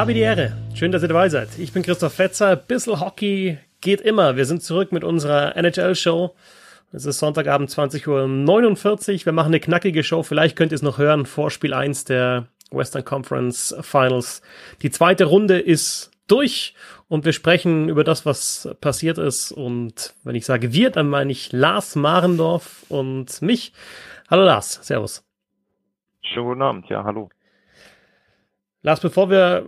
Habe die Ehre. Schön, dass ihr dabei seid. Ich bin Christoph Fetzer. Bissel Hockey geht immer. Wir sind zurück mit unserer NHL-Show. Es ist Sonntagabend 20.49 Uhr. Wir machen eine knackige Show. Vielleicht könnt ihr es noch hören. Vorspiel 1 der Western Conference Finals. Die zweite Runde ist durch und wir sprechen über das, was passiert ist. Und wenn ich sage wir, dann meine ich Lars Marendorf und mich. Hallo Lars, Servus. Schönen guten Abend, ja, hallo. Lars, bevor wir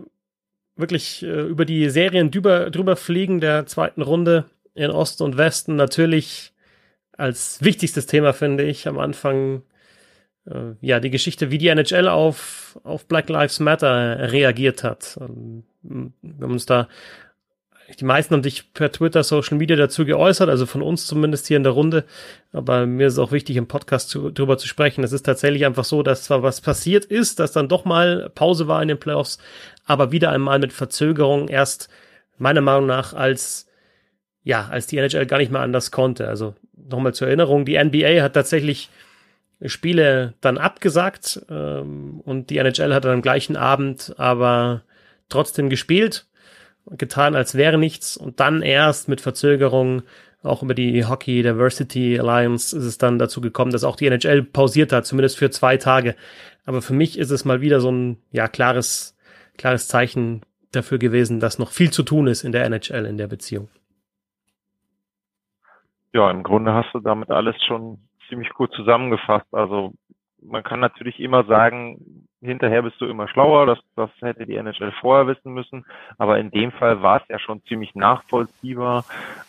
wirklich äh, über die Serien drüber, drüber fliegen der zweiten Runde in Osten und Westen, natürlich als wichtigstes Thema finde ich am Anfang äh, ja die Geschichte, wie die NHL auf, auf Black Lives Matter reagiert hat. Ähm, wir haben uns da die meisten haben sich per Twitter, Social Media dazu geäußert, also von uns zumindest hier in der Runde. Aber mir ist auch wichtig, im Podcast zu, drüber zu sprechen. Es ist tatsächlich einfach so, dass zwar was passiert ist, dass dann doch mal Pause war in den Playoffs, aber wieder einmal mit Verzögerung erst meiner Meinung nach als ja, als die NHL gar nicht mehr anders konnte. Also nochmal zur Erinnerung, die NBA hat tatsächlich Spiele dann abgesagt ähm, und die NHL hat dann am gleichen Abend aber trotzdem gespielt getan, als wäre nichts und dann erst mit Verzögerung auch über die Hockey Diversity Alliance ist es dann dazu gekommen, dass auch die NHL pausiert hat, zumindest für zwei Tage. Aber für mich ist es mal wieder so ein ja klares klares Zeichen dafür gewesen, dass noch viel zu tun ist in der NHL in der Beziehung. Ja, im Grunde hast du damit alles schon ziemlich gut zusammengefasst. Also man kann natürlich immer sagen, hinterher bist du immer schlauer, das, das hätte die NHL vorher wissen müssen, aber in dem Fall war es ja schon ziemlich nachvollziehbar.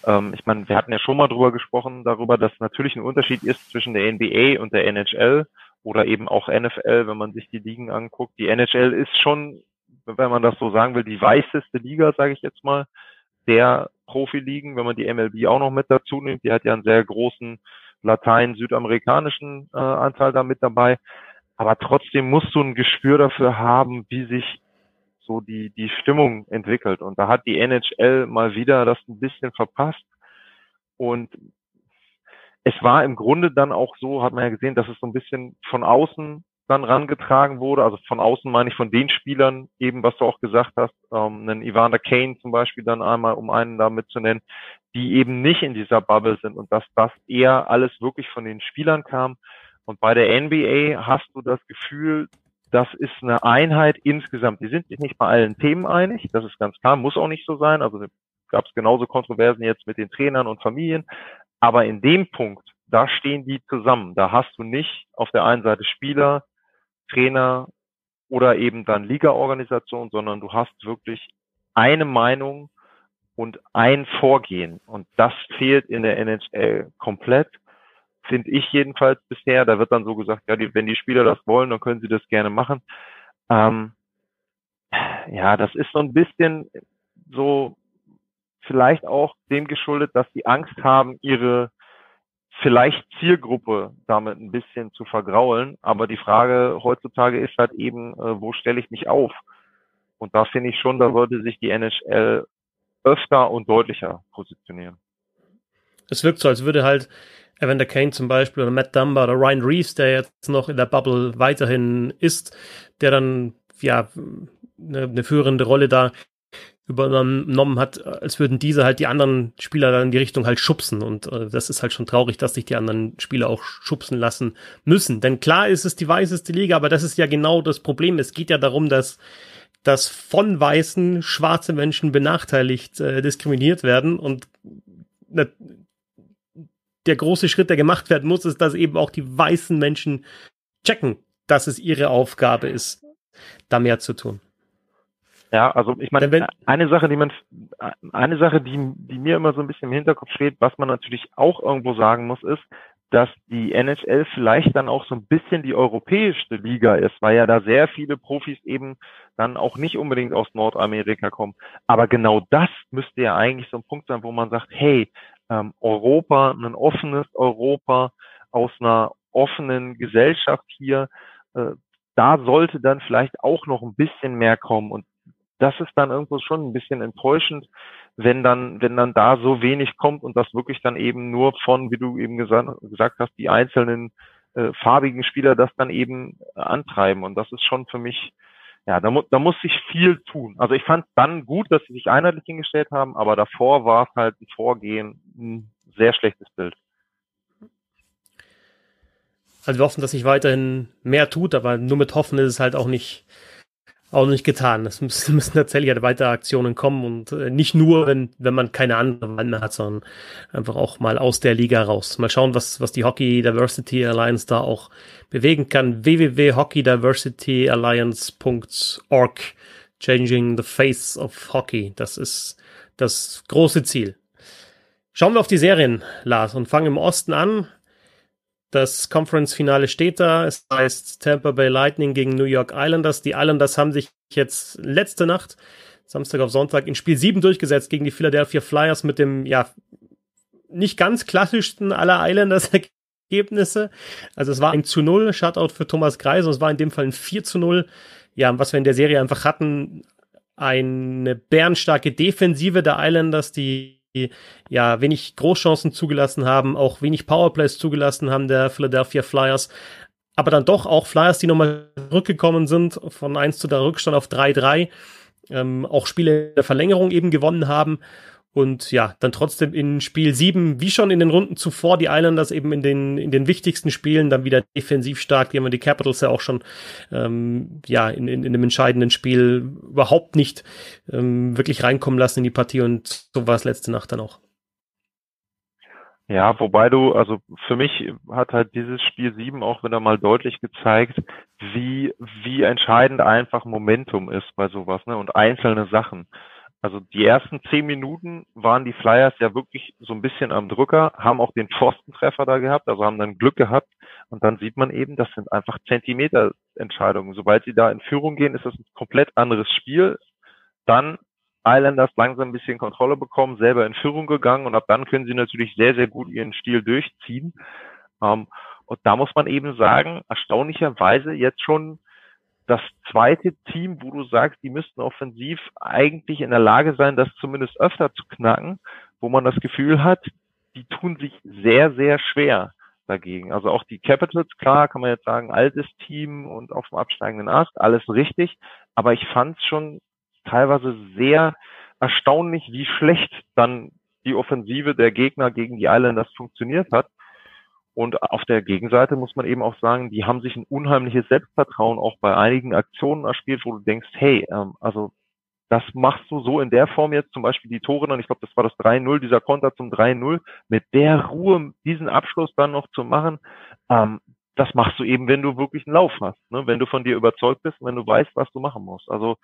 Ähm, ich meine, wir hatten ja schon mal drüber gesprochen, darüber, dass natürlich ein Unterschied ist zwischen der NBA und der NHL oder eben auch NFL, wenn man sich die Ligen anguckt. Die NHL ist schon, wenn man das so sagen will, die weißeste Liga, sage ich jetzt mal, der Profiligen, wenn man die MLB auch noch mit dazu nimmt, die hat ja einen sehr großen latein-südamerikanischen äh, Anteil da mit dabei. Aber trotzdem musst du ein Gespür dafür haben, wie sich so die, die Stimmung entwickelt. Und da hat die NHL mal wieder das ein bisschen verpasst. Und es war im Grunde dann auch so, hat man ja gesehen, dass es so ein bisschen von außen dann rangetragen wurde. Also von außen meine ich von den Spielern, eben was du auch gesagt hast, ähm, einen Evander Kane zum Beispiel dann einmal, um einen da mitzunennen, die eben nicht in dieser Bubble sind und dass das eher alles wirklich von den Spielern kam. Und bei der NBA hast du das Gefühl, das ist eine Einheit insgesamt. Die sind sich nicht bei allen Themen einig, das ist ganz klar, muss auch nicht so sein. Also gab es genauso Kontroversen jetzt mit den Trainern und Familien. Aber in dem Punkt, da stehen die zusammen. Da hast du nicht auf der einen Seite Spieler, Trainer oder eben dann Ligaorganisation, sondern du hast wirklich eine Meinung und ein Vorgehen. Und das fehlt in der NHL komplett finde ich jedenfalls bisher. Da wird dann so gesagt, ja, die, wenn die Spieler das wollen, dann können sie das gerne machen. Ähm, ja, das ist so ein bisschen so vielleicht auch dem geschuldet, dass die Angst haben, ihre vielleicht Zielgruppe damit ein bisschen zu vergraulen. Aber die Frage heutzutage ist halt eben, äh, wo stelle ich mich auf? Und da finde ich schon, da sollte sich die NHL öfter und deutlicher positionieren. Es wirkt so, als würde halt Evander Kane zum Beispiel oder Matt Dumba oder Ryan Reeves, der jetzt noch in der Bubble weiterhin ist, der dann ja eine, eine führende Rolle da übernommen hat, als würden diese halt die anderen Spieler dann in die Richtung halt schubsen. Und äh, das ist halt schon traurig, dass sich die anderen Spieler auch schubsen lassen müssen. Denn klar ist es die weißeste Liga, aber das ist ja genau das Problem. Es geht ja darum, dass dass von Weißen schwarze Menschen benachteiligt, äh, diskriminiert werden und der große Schritt, der gemacht werden muss, ist, dass eben auch die weißen Menschen checken, dass es ihre Aufgabe ist, da mehr zu tun. Ja, also ich meine, eine Sache, die man, eine Sache, die, die mir immer so ein bisschen im Hinterkopf steht, was man natürlich auch irgendwo sagen muss, ist, dass die NHL vielleicht dann auch so ein bisschen die europäischste Liga ist, weil ja da sehr viele Profis eben dann auch nicht unbedingt aus Nordamerika kommen. Aber genau das müsste ja eigentlich so ein Punkt sein, wo man sagt, hey, ähm, Europa, ein offenes Europa aus einer offenen Gesellschaft hier, äh, da sollte dann vielleicht auch noch ein bisschen mehr kommen. Und das ist dann irgendwo schon ein bisschen enttäuschend, wenn dann, wenn dann da so wenig kommt und das wirklich dann eben nur von, wie du eben gesagt, gesagt hast, die einzelnen äh, farbigen Spieler das dann eben antreiben. Und das ist schon für mich ja, da, mu da muss sich viel tun. Also ich fand dann gut, dass sie sich einheitlich hingestellt haben, aber davor war es halt ein Vorgehen ein sehr schlechtes Bild. Also wir hoffen, dass sich weiterhin mehr tut, aber nur mit Hoffen ist es halt auch nicht, auch nicht getan. Es müssen, müssen tatsächlich halt weitere Aktionen kommen und äh, nicht nur, wenn, wenn man keine andere Wahl mehr hat, sondern einfach auch mal aus der Liga raus. Mal schauen, was, was die Hockey Diversity Alliance da auch bewegen kann. www.hockeydiversityalliance.org Changing the Face of Hockey. Das ist das große Ziel. Schauen wir auf die Serien, Lars, und fangen im Osten an. Das Conference-Finale steht da. Es heißt Tampa Bay Lightning gegen New York Islanders. Die Islanders haben sich jetzt letzte Nacht, Samstag auf Sonntag, in Spiel 7 durchgesetzt gegen die Philadelphia Flyers mit dem, ja, nicht ganz klassischsten aller Islanders Ergebnisse. Also es war ein zu 0, Shutout für Thomas Kreis und es war in dem Fall ein 4 zu 0. Ja, was wir in der Serie einfach hatten, eine bärenstarke Defensive der Islanders, die ja wenig Großchancen zugelassen haben, auch wenig Powerplays zugelassen haben der Philadelphia Flyers. Aber dann doch auch Flyers, die nochmal zurückgekommen sind, von 1 zu der Rückstand auf 3-3, ähm, auch Spiele der Verlängerung eben gewonnen haben. Und ja, dann trotzdem in Spiel 7, wie schon in den Runden zuvor, die Islanders eben in den, in den wichtigsten Spielen dann wieder defensiv stark. Die haben die Capitals ja auch schon ähm, ja, in, in, in dem entscheidenden Spiel überhaupt nicht ähm, wirklich reinkommen lassen in die Partie und so war es letzte Nacht dann auch. Ja, wobei du, also für mich hat halt dieses Spiel 7 auch wieder mal deutlich gezeigt, wie, wie entscheidend einfach Momentum ist bei sowas, ne, und einzelne Sachen. Also die ersten zehn Minuten waren die Flyers ja wirklich so ein bisschen am Drücker, haben auch den Pfostentreffer da gehabt, also haben dann Glück gehabt. Und dann sieht man eben, das sind einfach Zentimeter-Entscheidungen. Sobald sie da in Führung gehen, ist das ein komplett anderes Spiel. Dann Islanders langsam ein bisschen Kontrolle bekommen, selber in Führung gegangen und ab dann können sie natürlich sehr, sehr gut ihren Stil durchziehen. Ähm, und da muss man eben sagen, erstaunlicherweise jetzt schon das zweite Team, wo du sagst, die müssten offensiv eigentlich in der Lage sein, das zumindest öfter zu knacken, wo man das Gefühl hat, die tun sich sehr, sehr schwer dagegen. Also auch die Capitals, klar, kann man jetzt sagen, altes Team und auf dem absteigenden Ast, alles richtig. Aber ich fand es schon teilweise sehr erstaunlich, wie schlecht dann die Offensive der Gegner gegen die Islanders funktioniert hat. Und auf der Gegenseite muss man eben auch sagen, die haben sich ein unheimliches Selbstvertrauen auch bei einigen Aktionen erspielt, wo du denkst, hey, ähm, also das machst du so in der Form jetzt, zum Beispiel die Tore, und ich glaube, das war das 3-0, dieser Konter zum 3-0, mit der Ruhe diesen Abschluss dann noch zu machen, ähm, das machst du eben, wenn du wirklich einen Lauf hast, ne? wenn du von dir überzeugt bist, wenn du weißt, was du machen musst. Also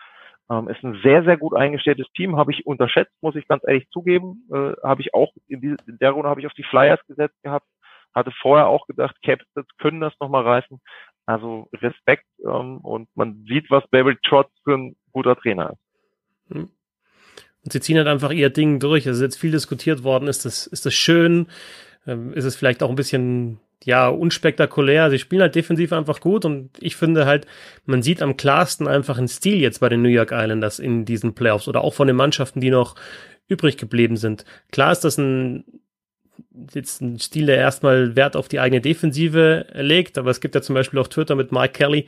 ähm, ist ein sehr, sehr gut eingestelltes Team, habe ich unterschätzt, muss ich ganz ehrlich zugeben. Äh, habe ich auch in, die, in der Runde habe ich auf die Flyers gesetzt gehabt, hatte vorher auch gedacht, Capitals können das nochmal reißen. Also Respekt ähm, und man sieht, was Barry Trotz für ein guter Trainer ist. Hm. Und sie ziehen halt einfach ihr Ding durch. Also jetzt viel diskutiert worden, ist das, ist das schön? Ähm, ist es vielleicht auch ein bisschen ja, unspektakulär. Sie spielen halt defensiv einfach gut und ich finde halt, man sieht am klarsten einfach einen Stil jetzt bei den New York Islanders in diesen Playoffs oder auch von den Mannschaften, die noch übrig geblieben sind. Klar ist das ein jetzt ein Stil, der erstmal Wert auf die eigene Defensive legt, aber es gibt ja zum Beispiel auf Twitter mit Mike Kelly,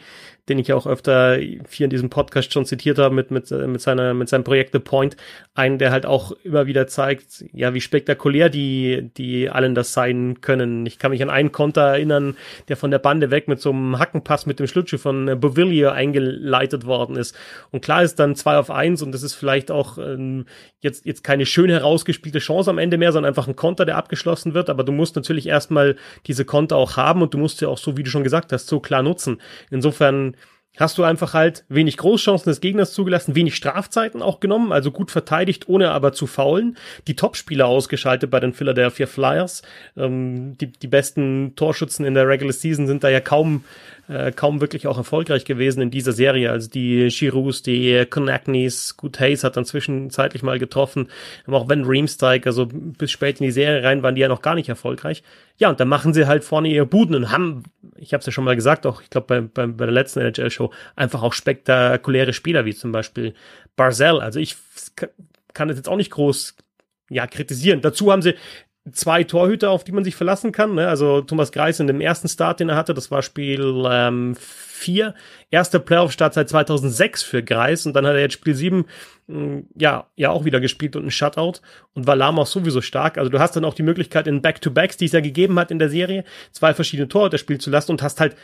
den ich auch öfter hier in diesem Podcast schon zitiert habe, mit, mit, mit, seiner, mit seinem Projekt The Point, einen, der halt auch immer wieder zeigt, ja, wie spektakulär die, die allen das sein können. Ich kann mich an einen Konter erinnern, der von der Bande weg mit so einem Hackenpass mit dem Schlittschuh von Bovillier eingeleitet worden ist. Und klar ist dann zwei auf eins und das ist vielleicht auch ähm, jetzt, jetzt keine schön herausgespielte Chance am Ende mehr, sondern einfach ein Konter, der abgeschlossen wird. Aber du musst natürlich erstmal diese Konter auch haben und du musst ja auch so, wie du schon gesagt hast, so klar nutzen. Insofern hast du einfach halt wenig Großchancen des Gegners zugelassen, wenig Strafzeiten auch genommen, also gut verteidigt, ohne aber zu faulen. Die Topspieler ausgeschaltet bei den Philadelphia Flyers. Ähm, die, die besten Torschützen in der Regular Season sind da ja kaum äh, kaum wirklich auch erfolgreich gewesen in dieser Serie. Also die Giroux, die Konaknis, gut, Hayes hat dann zwischenzeitlich mal getroffen, aber auch wenn Reamsteig, also bis spät in die Serie rein waren die ja noch gar nicht erfolgreich. Ja, und dann machen sie halt vorne ihre Buden und haben, ich habe es ja schon mal gesagt, auch ich glaube bei, bei, bei der letzten NHL-Show, einfach auch spektakuläre Spieler, wie zum Beispiel Barzell. Also ich kann das jetzt auch nicht groß ja, kritisieren. Dazu haben sie zwei Torhüter, auf die man sich verlassen kann. Ne? Also Thomas Greis in dem ersten Start, den er hatte, das war Spiel ähm, 4, erster Playoff-Start seit 2006 für Greis und dann hat er jetzt Spiel 7 mh, ja, ja auch wieder gespielt und ein Shutout und war Lahm auch sowieso stark. Also du hast dann auch die Möglichkeit in Back-to-Backs, die es ja gegeben hat in der Serie, zwei verschiedene Torhüter spielen zu lassen und hast halt,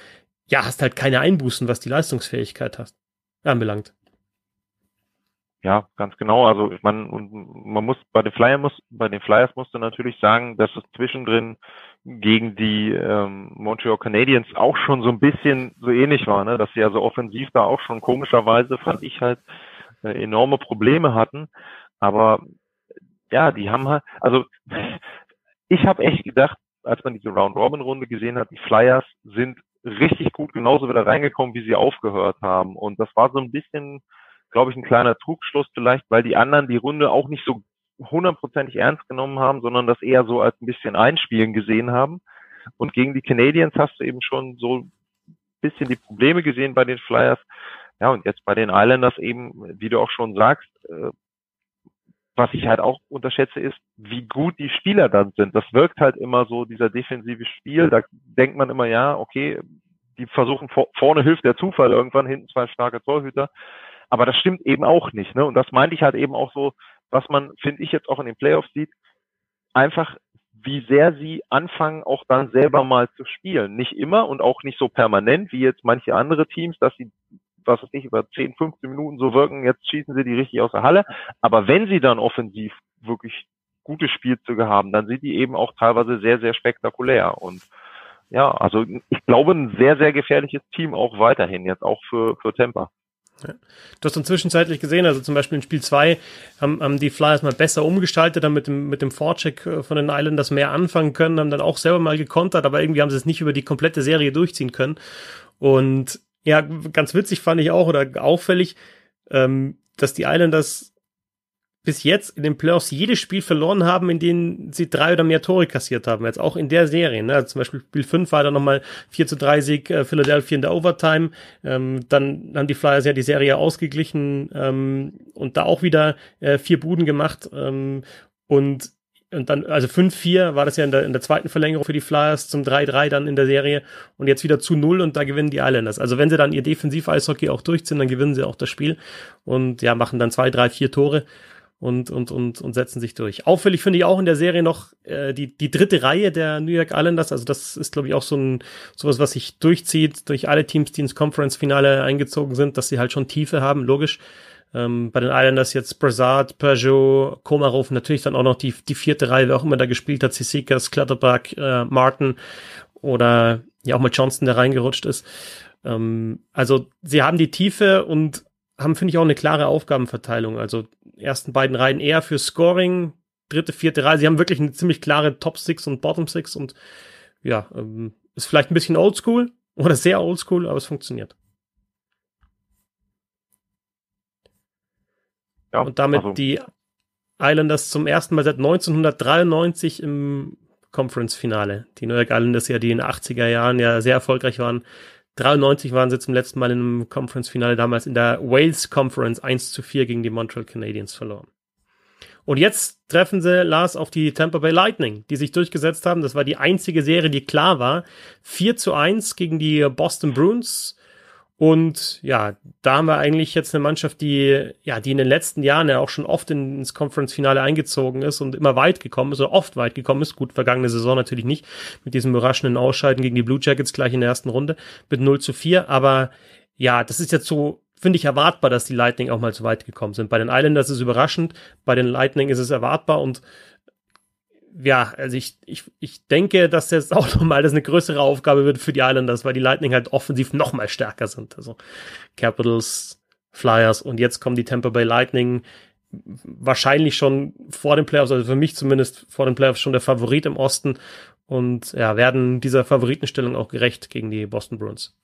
ja, hast halt keine Einbußen, was die Leistungsfähigkeit hast, anbelangt. Ja, ganz genau. Also ich meine, man muss bei den Flyers muss bei den Flyers musste natürlich sagen, dass es zwischendrin gegen die ähm, Montreal Canadiens auch schon so ein bisschen so ähnlich war, ne? dass sie also offensiv da auch schon komischerweise fand ich halt äh, enorme Probleme hatten. Aber ja, die haben halt, also ich habe echt gedacht, als man diese Round Robin Runde gesehen hat, die Flyers sind richtig gut genauso wieder reingekommen, wie sie aufgehört haben. Und das war so ein bisschen glaube ich, ein kleiner Trugschluss vielleicht, weil die anderen die Runde auch nicht so hundertprozentig ernst genommen haben, sondern das eher so als ein bisschen Einspielen gesehen haben. Und gegen die Canadiens hast du eben schon so ein bisschen die Probleme gesehen bei den Flyers. Ja, und jetzt bei den Islanders eben, wie du auch schon sagst, äh, was ich halt auch unterschätze, ist, wie gut die Spieler dann sind. Das wirkt halt immer so, dieser defensive Spiel. Da denkt man immer, ja, okay, die versuchen vorne hilft der Zufall irgendwann, hinten zwei starke Torhüter. Aber das stimmt eben auch nicht. Ne? Und das meinte ich halt eben auch so, was man, finde ich, jetzt auch in den Playoffs sieht, einfach wie sehr sie anfangen, auch dann selber mal zu spielen. Nicht immer und auch nicht so permanent wie jetzt manche andere Teams, dass sie, was weiß ich, über 10, 15 Minuten so wirken, jetzt schießen sie die richtig aus der Halle. Aber wenn sie dann offensiv wirklich gute Spielzüge haben, dann sind die eben auch teilweise sehr, sehr spektakulär. Und ja, also ich glaube, ein sehr, sehr gefährliches Team auch weiterhin, jetzt auch für, für Tampa. Ja. Du hast dann zwischenzeitlich gesehen, also zum Beispiel in Spiel 2 haben, haben die Flyers mal besser umgestaltet, dann mit dem, mit dem Vorcheck äh, von den Islanders mehr anfangen können, haben dann auch selber mal gekontert, aber irgendwie haben sie es nicht über die komplette Serie durchziehen können. Und ja, ganz witzig fand ich auch oder auffällig, ähm, dass die Islanders bis jetzt in den Playoffs jedes Spiel verloren haben, in denen sie drei oder mehr Tore kassiert haben. Jetzt auch in der Serie. Ne? Also zum Beispiel Spiel 5 war da nochmal 4 zu 3 Sieg äh, Philadelphia in der Overtime. Ähm, dann haben die Flyers ja die Serie ausgeglichen ähm, und da auch wieder äh, vier Buden gemacht. Ähm, und und dann, also 5-4 war das ja in der, in der zweiten Verlängerung für die Flyers zum 3-3 dann in der Serie und jetzt wieder zu 0 und da gewinnen die Islanders. Also wenn sie dann ihr Defensiv-Eishockey auch durchziehen, dann gewinnen sie auch das Spiel und ja, machen dann zwei, drei, vier Tore und, und, und, und setzen sich durch. Auffällig finde ich auch in der Serie noch äh, die, die dritte Reihe der New York Islanders. Also das ist, glaube ich, auch so ein sowas, was sich durchzieht durch alle Teams, die ins Conference-Finale eingezogen sind, dass sie halt schon Tiefe haben, logisch. Ähm, bei den Islanders jetzt Brazard, Peugeot, Komarov, natürlich dann auch noch die, die vierte Reihe, wer auch immer da gespielt hat, Sisikas, Clutterbuck, äh, Martin oder ja auch mal Johnson, der reingerutscht ist. Ähm, also sie haben die Tiefe und haben, finde ich, auch eine klare Aufgabenverteilung. Also ersten beiden Reihen eher für Scoring, dritte, vierte Reihe. Sie haben wirklich eine ziemlich klare Top Six und Bottom Six und ja, ähm, ist vielleicht ein bisschen oldschool oder sehr oldschool, aber es funktioniert. Ja, und damit also. die Islanders zum ersten Mal seit 1993 im Conference-Finale. Die New York Islanders ja, die in den 80er Jahren ja sehr erfolgreich waren, 93 waren sie zum letzten Mal in einem Conference-Finale, damals in der Wales Conference 1 zu 4 gegen die Montreal Canadiens verloren. Und jetzt treffen sie Lars auf die Tampa Bay Lightning, die sich durchgesetzt haben. Das war die einzige Serie, die klar war. 4 zu 1 gegen die Boston Bruins. Und ja, da haben wir eigentlich jetzt eine Mannschaft, die, ja, die in den letzten Jahren ja auch schon oft ins Conference-Finale eingezogen ist und immer weit gekommen ist, oder oft weit gekommen ist. Gut, vergangene Saison natürlich nicht, mit diesem überraschenden Ausscheiden gegen die Blue Jackets gleich in der ersten Runde mit 0 zu 4. Aber ja, das ist jetzt so, finde ich, erwartbar, dass die Lightning auch mal so weit gekommen sind. Bei den Islanders ist es überraschend, bei den Lightning ist es erwartbar und ja, also ich, ich, ich denke, dass jetzt auch nochmal das eine größere Aufgabe wird für die Islanders, weil die Lightning halt offensiv noch mal stärker sind. Also Capitals, Flyers und jetzt kommen die Tampa Bay Lightning wahrscheinlich schon vor den Playoffs, also für mich zumindest vor den Playoffs schon der Favorit im Osten und ja, werden dieser Favoritenstellung auch gerecht gegen die Boston Bruins.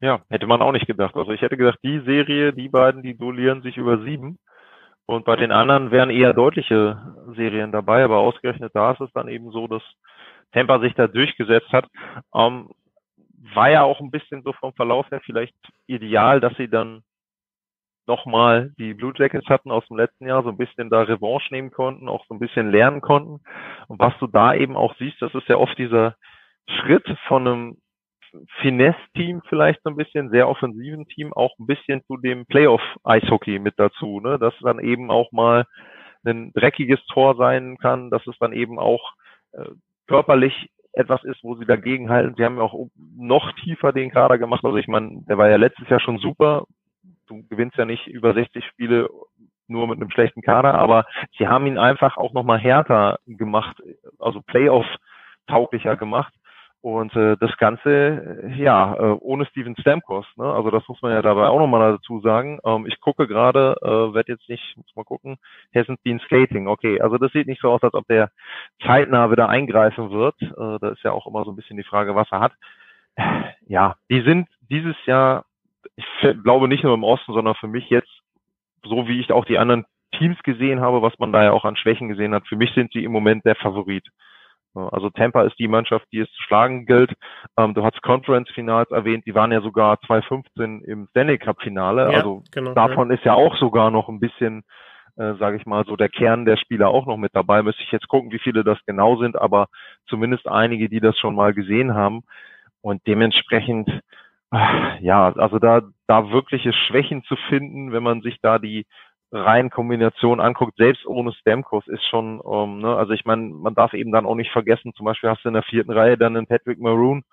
Ja, hätte man auch nicht gedacht. Also ich hätte gedacht, die Serie, die beiden, die duellieren sich über sieben. Und bei den anderen wären eher deutliche Serien dabei, aber ausgerechnet da ist es dann eben so, dass Tampa sich da durchgesetzt hat. Ähm, war ja auch ein bisschen so vom Verlauf her vielleicht ideal, dass sie dann nochmal die Blue Jackets hatten aus dem letzten Jahr, so ein bisschen da Revanche nehmen konnten, auch so ein bisschen lernen konnten. Und was du da eben auch siehst, das ist ja oft dieser Schritt von einem Finesse-Team vielleicht so ein bisschen, sehr offensiven Team, auch ein bisschen zu dem Playoff-Eishockey mit dazu, ne? dass dann eben auch mal ein dreckiges Tor sein kann, dass es dann eben auch äh, körperlich etwas ist, wo sie dagegen halten. Sie haben ja auch noch tiefer den Kader gemacht. Also ich meine, der war ja letztes Jahr schon super. Du gewinnst ja nicht über 60 Spiele nur mit einem schlechten Kader, aber sie haben ihn einfach auch nochmal härter gemacht, also Playoff tauglicher gemacht. Und äh, das Ganze, äh, ja, äh, ohne Steven Stamkos. Ne? Also das muss man ja dabei auch nochmal dazu sagen. Ähm, ich gucke gerade, äh, werde jetzt nicht, muss mal gucken, hasn't been skating. Okay, also das sieht nicht so aus, als ob der zeitnah wieder eingreifen wird. Äh, da ist ja auch immer so ein bisschen die Frage, was er hat. Ja, die sind dieses Jahr, ich glaube nicht nur im Osten, sondern für mich jetzt, so wie ich auch die anderen Teams gesehen habe, was man da ja auch an Schwächen gesehen hat, für mich sind sie im Moment der Favorit. Also Tampa ist die Mannschaft, die es zu schlagen gilt. Ähm, du hast Conference-Finals erwähnt, die waren ja sogar 2015 im Stanley Cup-Finale. Ja, also genau, davon ja. ist ja auch sogar noch ein bisschen, äh, sage ich mal, so der Kern der Spieler auch noch mit dabei. Müsste ich jetzt gucken, wie viele das genau sind, aber zumindest einige, die das schon mal gesehen haben. Und dementsprechend, äh, ja, also da, da wirkliche Schwächen zu finden, wenn man sich da die rein Kombination anguckt, selbst ohne Stamkos ist schon, ähm, ne, also ich meine, man darf eben dann auch nicht vergessen, zum Beispiel hast du in der vierten Reihe dann einen Patrick Maroon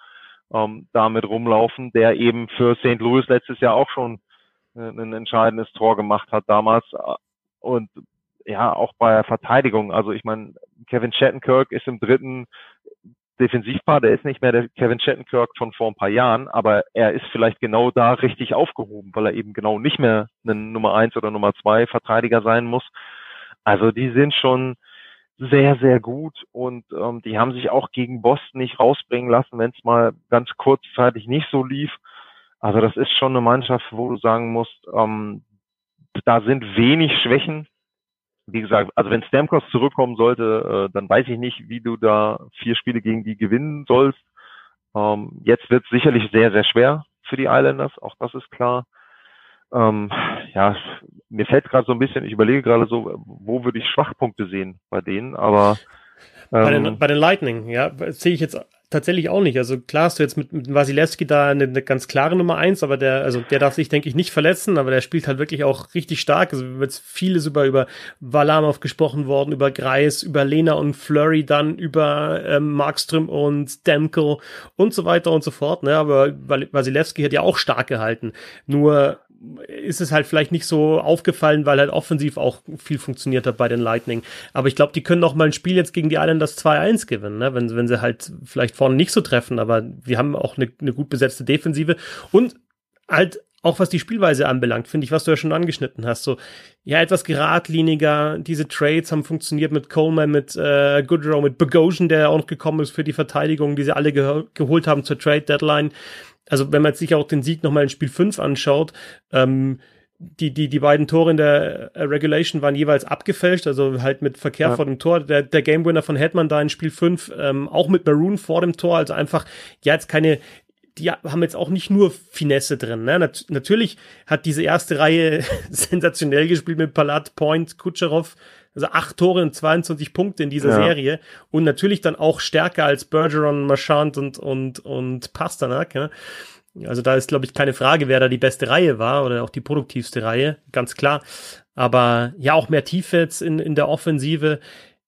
ähm, damit rumlaufen, der eben für St. Louis letztes Jahr auch schon äh, ein entscheidendes Tor gemacht hat damals und ja, auch bei Verteidigung. Also ich meine, Kevin Shattenkirk ist im dritten Defensivpaar, der ist nicht mehr der Kevin Shattenkirk von vor ein paar Jahren, aber er ist vielleicht genau da richtig aufgehoben, weil er eben genau nicht mehr ein Nummer eins oder Nummer zwei Verteidiger sein muss. Also die sind schon sehr, sehr gut und ähm, die haben sich auch gegen Boston nicht rausbringen lassen, wenn es mal ganz kurzzeitig nicht so lief. Also das ist schon eine Mannschaft, wo du sagen musst, ähm, da sind wenig Schwächen wie gesagt, also wenn Stamkos zurückkommen sollte, äh, dann weiß ich nicht, wie du da vier Spiele gegen die gewinnen sollst. Ähm, jetzt wird es sicherlich sehr, sehr schwer für die Islanders, auch das ist klar. Ähm, ja, mir fällt gerade so ein bisschen, ich überlege gerade so, wo würde ich Schwachpunkte sehen bei denen, aber ähm, bei, den, bei den Lightning, ja, sehe ich jetzt tatsächlich auch nicht. Also klar hast du jetzt mit, mit Wasilewski da eine, eine ganz klare Nummer eins, aber der, also der darf sich, denke ich, nicht verletzen, aber der spielt halt wirklich auch richtig stark. Also wird vieles über, über Valamov gesprochen worden, über Greis, über Lena und Flurry, dann über ähm, Markström und Demko und so weiter und so fort. Ne? Aber Wasilewski hat ja auch stark gehalten. Nur ist es halt vielleicht nicht so aufgefallen, weil halt offensiv auch viel funktioniert hat bei den Lightning. Aber ich glaube, die können auch mal ein Spiel jetzt gegen die Islanders 2-1 gewinnen, ne? wenn, wenn sie halt vielleicht vorne nicht so treffen. Aber wir haben auch eine, eine gut besetzte Defensive und halt auch was die Spielweise anbelangt, finde ich, was du ja schon angeschnitten hast, so ja etwas geradliniger. Diese Trades haben funktioniert mit Coleman, mit äh, Goodrow, mit Bogosian, der auch noch gekommen ist für die Verteidigung, die sie alle ge geholt haben zur Trade Deadline also wenn man sich auch den Sieg nochmal in Spiel 5 anschaut, ähm, die, die, die beiden Tore in der äh, Regulation waren jeweils abgefälscht, also halt mit Verkehr ja. vor dem Tor. Der, der Game Winner von Hetman da in Spiel 5, ähm, auch mit Maroon vor dem Tor, also einfach, ja, jetzt keine, die haben jetzt auch nicht nur Finesse drin. Ne? Nat natürlich hat diese erste Reihe sensationell gespielt mit Palat, Point, Kutscherow, also acht Tore und 22 Punkte in dieser ja. Serie und natürlich dann auch stärker als Bergeron, Marchand und, und, und Pasternak. Ja? Also da ist, glaube ich, keine Frage, wer da die beste Reihe war oder auch die produktivste Reihe, ganz klar. Aber ja, auch mehr Tiefe jetzt in, in der Offensive.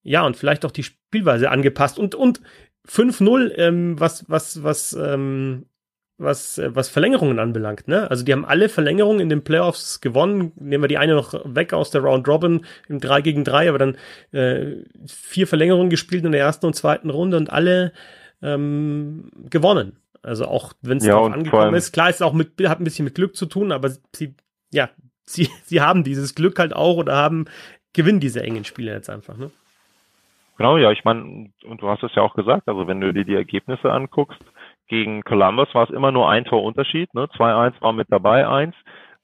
Ja, und vielleicht auch die Spielweise angepasst. Und, und 5-0, ähm, was, was, was ähm, was, äh, was Verlängerungen anbelangt. Ne? Also die haben alle Verlängerungen in den Playoffs gewonnen. Nehmen wir die eine noch weg aus der Round Robin im 3 gegen 3, aber dann äh, vier Verlängerungen gespielt in der ersten und zweiten Runde und alle ähm, gewonnen. Also auch wenn es ja, darauf angekommen ist. Klar, ist auch mit, hat ein bisschen mit Glück zu tun, aber sie, ja, sie, sie haben dieses Glück halt auch oder haben, gewinnen diese engen Spiele jetzt einfach. Ne? Genau, ja, ich meine, und du hast es ja auch gesagt, also wenn du dir die Ergebnisse anguckst, gegen Columbus war es immer nur ein Torunterschied. Ne? 2-1 war mit dabei, 1.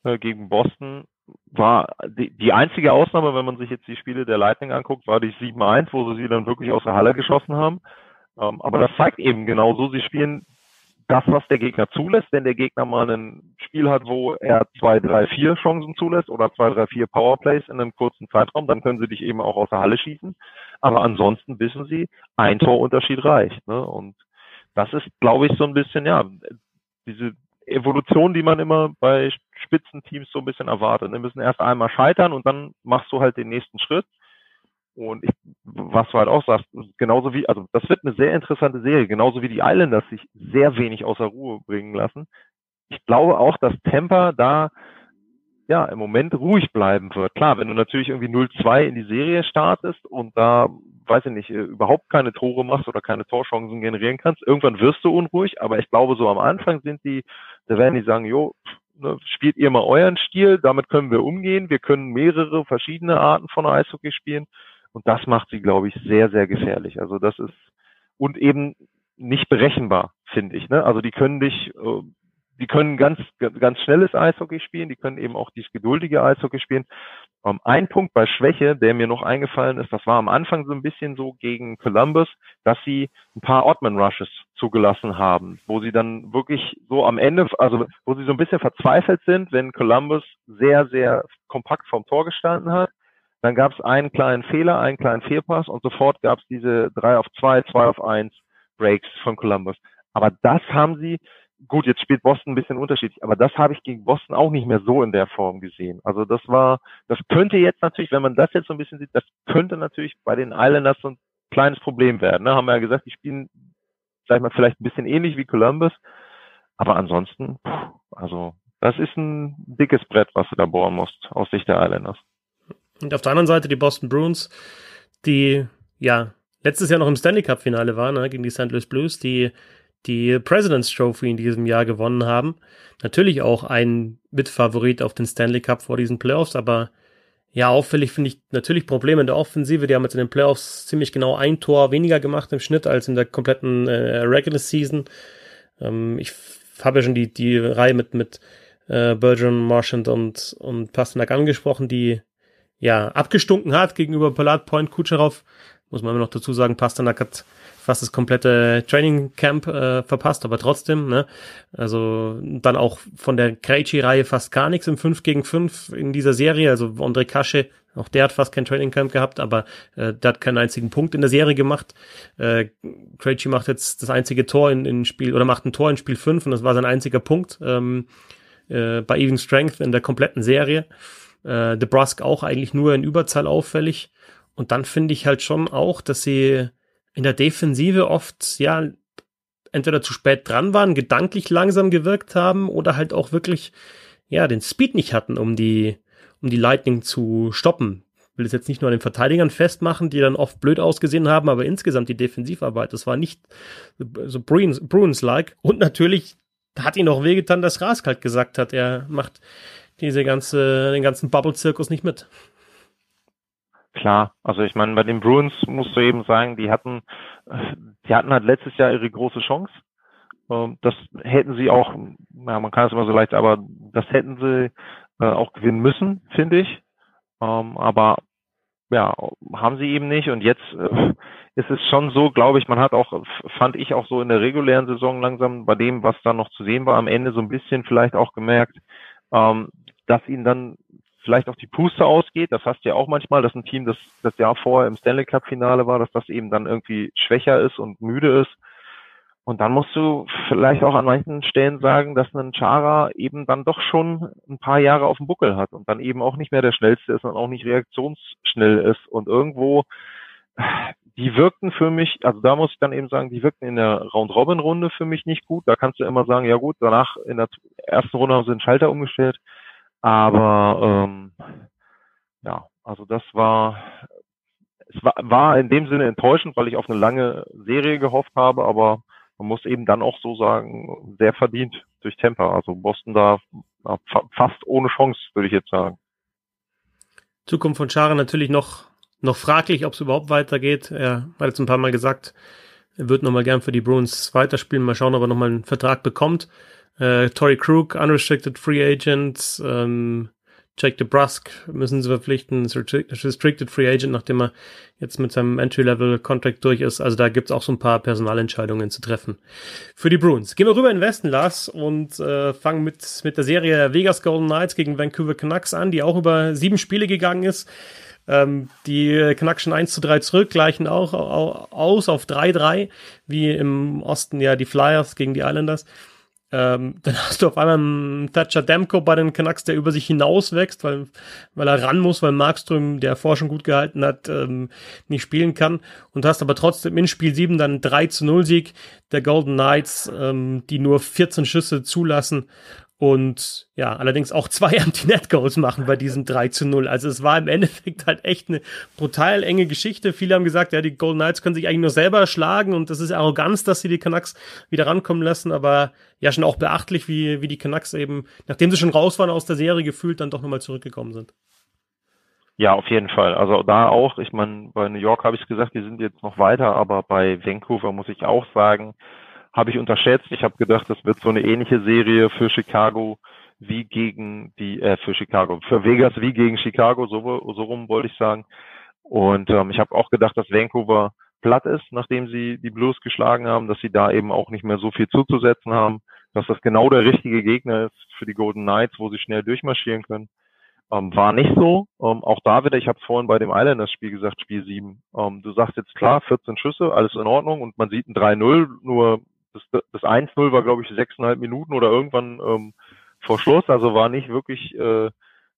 Äh, gegen Boston war die, die einzige Ausnahme, wenn man sich jetzt die Spiele der Lightning anguckt, war die 7-1, wo sie sie dann wirklich aus der Halle geschossen haben. Ähm, aber das zeigt eben genau so, sie spielen das, was der Gegner zulässt. Wenn der Gegner mal ein Spiel hat, wo er zwei, drei, vier Chancen zulässt oder zwei, drei, vier Powerplays in einem kurzen Zeitraum, dann können sie dich eben auch aus der Halle schießen. Aber ansonsten wissen sie, ein Torunterschied reicht. Ne? Und das ist, glaube ich, so ein bisschen, ja, diese Evolution, die man immer bei Spitzenteams so ein bisschen erwartet. Wir ne? müssen erst einmal scheitern und dann machst du halt den nächsten Schritt. Und ich, was du halt auch sagst, genauso wie, also das wird eine sehr interessante Serie, genauso wie die Islanders sich sehr wenig außer Ruhe bringen lassen. Ich glaube auch, dass Tampa da ja im Moment ruhig bleiben wird. Klar, wenn du natürlich irgendwie 0-2 in die Serie startest und da, weiß ich nicht, überhaupt keine Tore machst oder keine Torchancen generieren kannst, irgendwann wirst du unruhig, aber ich glaube, so am Anfang sind die, da werden die sagen, jo, ne, spielt ihr mal euren Stil, damit können wir umgehen, wir können mehrere verschiedene Arten von Eishockey spielen und das macht sie, glaube ich, sehr, sehr gefährlich. Also das ist und eben nicht berechenbar, finde ich. Ne? Also die können dich, äh, die können ganz, ganz schnelles Eishockey spielen, die können eben auch dieses geduldige Eishockey spielen. Ähm, ein Punkt bei Schwäche, der mir noch eingefallen ist, das war am Anfang so ein bisschen so gegen Columbus, dass sie ein paar Oddman Rushes zugelassen haben, wo sie dann wirklich so am Ende, also wo sie so ein bisschen verzweifelt sind, wenn Columbus sehr, sehr kompakt vom Tor gestanden hat dann gab es einen kleinen Fehler, einen kleinen Fehlpass und sofort gab es diese 3 auf 2, 2 auf 1 Breaks von Columbus. Aber das haben sie, gut, jetzt spielt Boston ein bisschen unterschiedlich, aber das habe ich gegen Boston auch nicht mehr so in der Form gesehen. Also das war, das könnte jetzt natürlich, wenn man das jetzt so ein bisschen sieht, das könnte natürlich bei den Islanders so ein kleines Problem werden. Ne? Haben wir ja gesagt, die spielen, sag ich mal, vielleicht ein bisschen ähnlich wie Columbus, aber ansonsten, also das ist ein dickes Brett, was du da bohren musst aus Sicht der Islanders. Und auf der anderen Seite die Boston Bruins, die ja letztes Jahr noch im Stanley Cup Finale waren, ne, gegen die St. Louis Blues, die die President's Trophy in diesem Jahr gewonnen haben. Natürlich auch ein Mitfavorit auf den Stanley Cup vor diesen Playoffs, aber ja, auffällig finde ich natürlich Probleme in der Offensive. Die haben jetzt in den Playoffs ziemlich genau ein Tor weniger gemacht im Schnitt als in der kompletten äh, Regular Season. Ähm, ich habe ja schon die, die Reihe mit, mit äh, Bergeron, Marchand und, und Pasternak angesprochen, die ja, abgestunken hat gegenüber Pollard Point Kucherov. Muss man immer noch dazu sagen, Pasternak hat fast das komplette Training Camp äh, verpasst, aber trotzdem, ne? Also dann auch von der Krejci-Reihe fast gar nichts im 5 gegen 5 in dieser Serie. Also André Kasche, auch der hat fast kein Training Camp gehabt, aber äh, der hat keinen einzigen Punkt in der Serie gemacht. Äh, Krejci macht jetzt das einzige Tor in, in Spiel oder macht ein Tor in Spiel 5 und das war sein einziger Punkt ähm, äh, bei Even Strength in der kompletten Serie. Äh, Brusk auch eigentlich nur in Überzahl auffällig. Und dann finde ich halt schon auch, dass sie in der Defensive oft, ja, entweder zu spät dran waren, gedanklich langsam gewirkt haben oder halt auch wirklich, ja, den Speed nicht hatten, um die, um die Lightning zu stoppen. Ich will es jetzt nicht nur an den Verteidigern festmachen, die dann oft blöd ausgesehen haben, aber insgesamt die Defensivarbeit, das war nicht so Bruins-like. Und natürlich hat ihn auch wehgetan, dass Raskalt gesagt hat, er macht diese ganze, den ganzen Bubble-Zirkus nicht mit. Klar, also ich meine, bei den Bruins musst du eben sagen, die hatten, die hatten halt letztes Jahr ihre große Chance. Ähm, das hätten sie auch, ja, man kann es immer so leicht, aber das hätten sie äh, auch gewinnen müssen, finde ich. Ähm, aber ja, haben sie eben nicht. Und jetzt äh, ist es schon so, glaube ich, man hat auch, fand ich auch so in der regulären Saison langsam bei dem, was da noch zu sehen war, am Ende so ein bisschen vielleicht auch gemerkt, ähm, dass ihnen dann vielleicht auch die Puste ausgeht. Das hast du ja auch manchmal, dass ein Team, das das Jahr vorher im Stanley Cup Finale war, dass das eben dann irgendwie schwächer ist und müde ist. Und dann musst du vielleicht auch an manchen Stellen sagen, dass ein Chara eben dann doch schon ein paar Jahre auf dem Buckel hat und dann eben auch nicht mehr der schnellste ist und auch nicht reaktionsschnell ist. Und irgendwo, die wirkten für mich, also da muss ich dann eben sagen, die wirkten in der Round-Robin-Runde für mich nicht gut. Da kannst du immer sagen, ja gut, danach in der ersten Runde haben sie den Schalter umgestellt. Aber ähm, ja, also das war es war, war in dem Sinne enttäuschend, weil ich auf eine lange Serie gehofft habe, aber man muss eben dann auch so sagen, sehr verdient durch Temper. Also Boston da fast ohne Chance, würde ich jetzt sagen. Zukunft von Schara natürlich noch, noch fraglich, ob es überhaupt weitergeht. Er hat jetzt ein paar Mal gesagt, er wird nochmal gern für die Bruins weiterspielen. Mal schauen, ob er nochmal einen Vertrag bekommt. Äh, Tory Krug, Unrestricted Free Agent. Ähm, Jake DeBrusk müssen sie verpflichten, Restricted Free Agent, nachdem er jetzt mit seinem Entry-Level-Contract durch ist. Also da gibt's auch so ein paar Personalentscheidungen zu treffen für die Bruins. Gehen wir rüber in den Westen, Lars, und äh, fangen mit, mit der Serie Vegas Golden Knights gegen Vancouver Canucks an, die auch über sieben Spiele gegangen ist. Ähm, die Canucks schon 1 zu 3 zurück, gleichen auch aus auf 3-3, wie im Osten ja die Flyers gegen die Islanders. Ähm, dann hast du auf einmal einen Thatcher Demko bei den Canucks, der über sich hinaus wächst, weil, weil er ran muss, weil Markström, der schon gut gehalten hat, ähm, nicht spielen kann. Und hast aber trotzdem in Spiel 7 dann 3 zu 0 Sieg der Golden Knights, ähm, die nur 14 Schüsse zulassen und ja, allerdings auch zwei Empty-Net-Goals machen bei diesem 3 zu 0. Also es war im Endeffekt halt echt eine brutal enge Geschichte. Viele haben gesagt, ja, die Golden Knights können sich eigentlich nur selber schlagen und das ist Arroganz, dass sie die Canucks wieder rankommen lassen, aber ja, schon auch beachtlich, wie, wie die Canucks eben, nachdem sie schon raus waren aus der Serie gefühlt, dann doch nochmal zurückgekommen sind. Ja, auf jeden Fall. Also da auch, ich meine, bei New York habe ich gesagt, die sind jetzt noch weiter, aber bei Vancouver muss ich auch sagen, habe ich unterschätzt. Ich habe gedacht, das wird so eine ähnliche Serie für Chicago wie gegen die, äh, für Chicago, für Vegas wie gegen Chicago, so, so rum wollte ich sagen. Und ähm, ich habe auch gedacht, dass Vancouver platt ist, nachdem sie die Blues geschlagen haben, dass sie da eben auch nicht mehr so viel zuzusetzen haben, dass das genau der richtige Gegner ist für die Golden Knights, wo sie schnell durchmarschieren können. Ähm, war nicht so. Ähm, auch da wieder, ich habe vorhin bei dem Islanders-Spiel gesagt, Spiel 7. Ähm, du sagst jetzt klar, 14 Schüsse, alles in Ordnung und man sieht ein 3-0, nur das, das 1-0 war, glaube ich, sechseinhalb Minuten oder irgendwann ähm, vor Schluss, also war nicht wirklich, äh,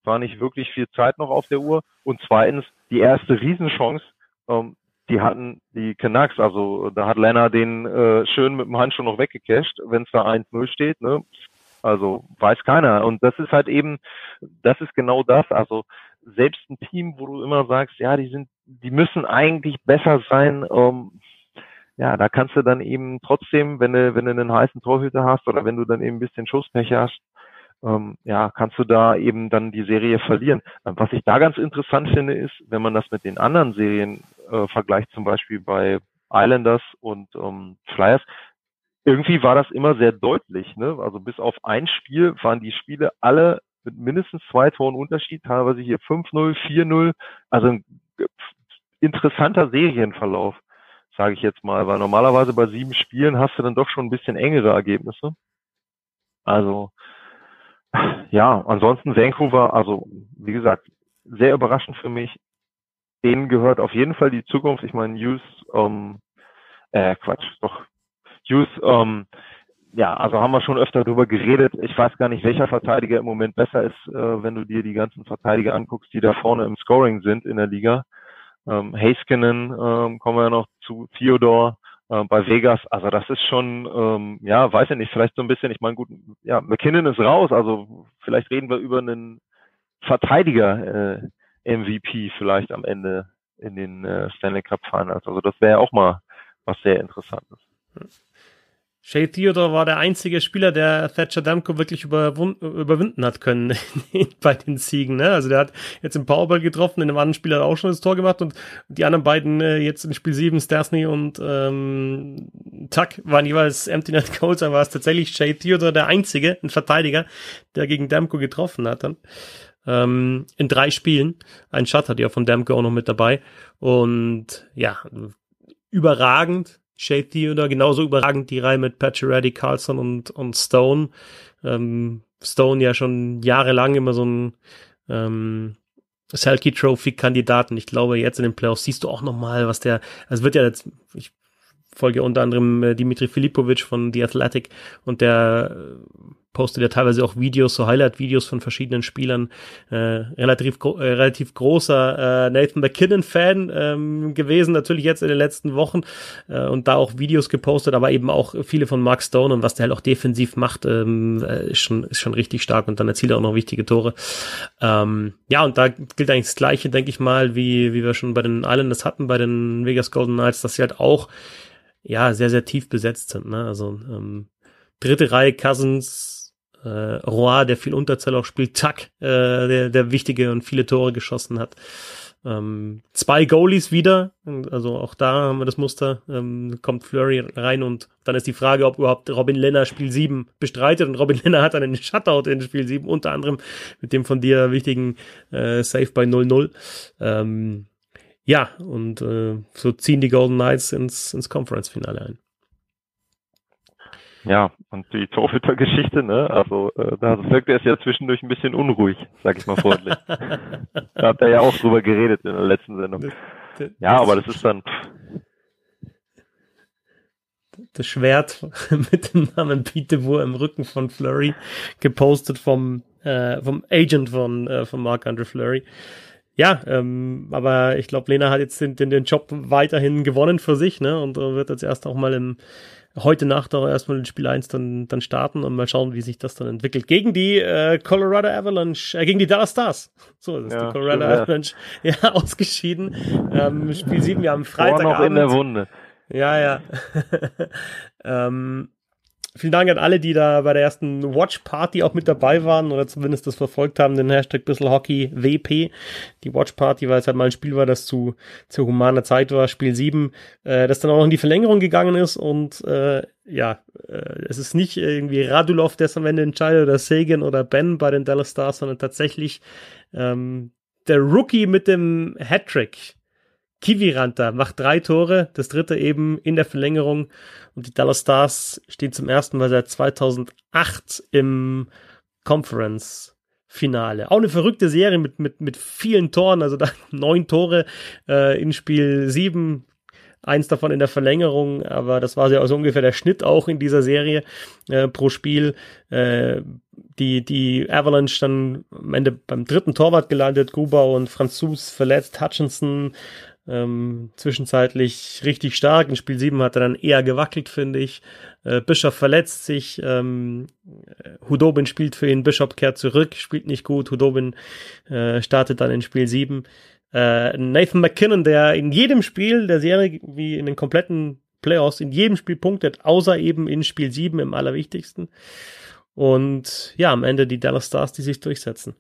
war nicht wirklich viel Zeit noch auf der Uhr. Und zweitens, die erste Riesenchance, ähm, die hatten die Canucks, also da hat Lenner den äh, schön mit dem Handschuh noch weggecasht, wenn es da 1-0 steht, ne? Also weiß keiner. Und das ist halt eben, das ist genau das. Also selbst ein Team, wo du immer sagst, ja, die sind, die müssen eigentlich besser sein, ähm, ja, da kannst du dann eben trotzdem, wenn du, wenn du einen heißen Torhüter hast oder wenn du dann eben ein bisschen Schusspech hast, ähm, ja, kannst du da eben dann die Serie verlieren. Was ich da ganz interessant finde, ist, wenn man das mit den anderen Serien äh, vergleicht, zum Beispiel bei Islanders und ähm, Flyers, irgendwie war das immer sehr deutlich. Ne? Also bis auf ein Spiel waren die Spiele alle mit mindestens zwei Toren Unterschied, teilweise hier 5-0, 4-0, also ein interessanter Serienverlauf sage ich jetzt mal, weil normalerweise bei sieben Spielen hast du dann doch schon ein bisschen engere Ergebnisse. Also ja, ansonsten Vancouver, also wie gesagt, sehr überraschend für mich. Denen gehört auf jeden Fall die Zukunft. Ich meine, Hughes, ähm, äh, Quatsch, doch, Hughes, ähm, ja, also haben wir schon öfter darüber geredet. Ich weiß gar nicht, welcher Verteidiger im Moment besser ist, äh, wenn du dir die ganzen Verteidiger anguckst, die da vorne im Scoring sind in der Liga ähm, Haskinen ähm, kommen wir ja noch zu, Theodore äh, bei Vegas, also das ist schon, ähm, ja, weiß ich nicht, vielleicht so ein bisschen, ich meine, gut, ja, McKinnon ist raus, also vielleicht reden wir über einen Verteidiger äh, MVP vielleicht am Ende in den äh, Stanley Cup Finals. Also das wäre auch mal was sehr Interessantes. Shay Theodore war der einzige Spieler, der Thatcher Damko wirklich überwinden hat können bei den Siegen. Ne? Also der hat jetzt im Powerball getroffen, in dem anderen Spieler hat auch schon das Tor gemacht und die anderen beiden äh, jetzt in Spiel 7, Stasny und ähm, Tuck waren jeweils Empty Net Goals, da war es tatsächlich Shay Theodore der einzige, ein Verteidiger, der gegen Damko getroffen hat dann. Ähm, in drei Spielen. Ein Shot hat ja von Damko auch noch mit dabei. Und ja, überragend Shade Theodore genauso überragend die Reihe mit Pacioretty, Carlson und, und Stone. Ähm, Stone ja schon jahrelang immer so ein ähm, Selkie Trophy Kandidaten. Ich glaube, jetzt in den Playoffs siehst du auch noch mal, was der, also wird ja jetzt, ich folge unter anderem äh, Dimitri Filipovic von The Athletic und der äh, postet ja teilweise auch Videos, so Highlight-Videos von verschiedenen Spielern. Äh, relativ, gro äh, relativ großer äh, Nathan McKinnon-Fan ähm, gewesen, natürlich jetzt in den letzten Wochen äh, und da auch Videos gepostet, aber eben auch viele von Mark Stone und was der halt auch defensiv macht, ähm, äh, ist, schon, ist schon richtig stark und dann erzielt er auch noch wichtige Tore. Ähm, ja, und da gilt eigentlich das Gleiche, denke ich mal, wie, wie wir schon bei den Islanders hatten, bei den Vegas Golden Knights, dass sie halt auch ja sehr, sehr tief besetzt sind. Ne? Also ähm, dritte Reihe Cousins, äh, Roy, der viel Unterzahl auch spielt, Tuck, äh, der, der wichtige und viele Tore geschossen hat. Ähm, zwei Goalies wieder, also auch da haben wir das Muster, ähm, kommt Flurry rein und dann ist die Frage, ob überhaupt Robin Lenner Spiel 7 bestreitet und Robin Lenner hat dann einen Shutout in Spiel 7, unter anderem mit dem von dir wichtigen äh, Save bei 0-0. Ähm, ja, und äh, so ziehen die Golden Knights ins, ins Conference-Finale ein. Ja, und die Torhüter-Geschichte, ne? Also äh, da wirkt er es ja zwischendurch ein bisschen unruhig, sag ich mal freundlich. da hat er ja auch drüber geredet in der letzten Sendung. Ja, aber das ist dann. Pff. Das Schwert mit dem Namen Pete Wur im Rücken von Flurry, gepostet vom, äh, vom Agent von, äh, von Mark Andre Flurry. Ja, ähm, aber ich glaube, Lena hat jetzt den, den, den Job weiterhin gewonnen für sich, ne? Und äh, wird jetzt erst auch mal im heute Nacht auch erstmal in Spiel 1 dann, dann starten und mal schauen, wie sich das dann entwickelt. Gegen die äh, Colorado Avalanche, äh, gegen die Dallas Stars. So ist es. Ja, die Colorado stimmt, Avalanche ja. ja ausgeschieden. Ähm, Spiel 7 ja am Freitag. noch in der Wunde. Ja, ja. ähm, Vielen Dank an alle, die da bei der ersten Watch Party auch mit dabei waren oder zumindest das verfolgt haben, den Hashtag Hockey WP. Die Watch Party, weil es halt mal ein Spiel war, das zu, zu humaner Zeit war, Spiel 7, äh, das dann auch noch in die Verlängerung gegangen ist und äh, ja, äh, es ist nicht irgendwie Radulov, der es am Ende entscheidet oder Sagan oder Ben bei den Dallas Stars, sondern tatsächlich ähm, der Rookie mit dem Hattrick Kiviranta macht drei Tore, das dritte eben in der Verlängerung. Und die Dallas Stars stehen zum ersten Mal seit 2008 im Conference Finale. Auch eine verrückte Serie mit, mit, mit vielen Toren, also da neun Tore äh, in Spiel sieben, eins davon in der Verlängerung, aber das war ja also ungefähr der Schnitt auch in dieser Serie äh, pro Spiel. Äh, die, die Avalanche dann am Ende beim dritten Torwart gelandet, Gruber und Franzus verletzt, Hutchinson ähm, zwischenzeitlich richtig stark. In Spiel 7 hat er dann eher gewackelt, finde ich. Äh, Bischof verletzt sich. Ähm, Hudobin spielt für ihn. Bischof kehrt zurück, spielt nicht gut. Hudobin äh, startet dann in Spiel 7. Äh, Nathan McKinnon, der in jedem Spiel der Serie, wie in den kompletten Playoffs, in jedem Spiel punktet, außer eben in Spiel 7 im allerwichtigsten. Und ja, am Ende die Dallas Stars, die sich durchsetzen.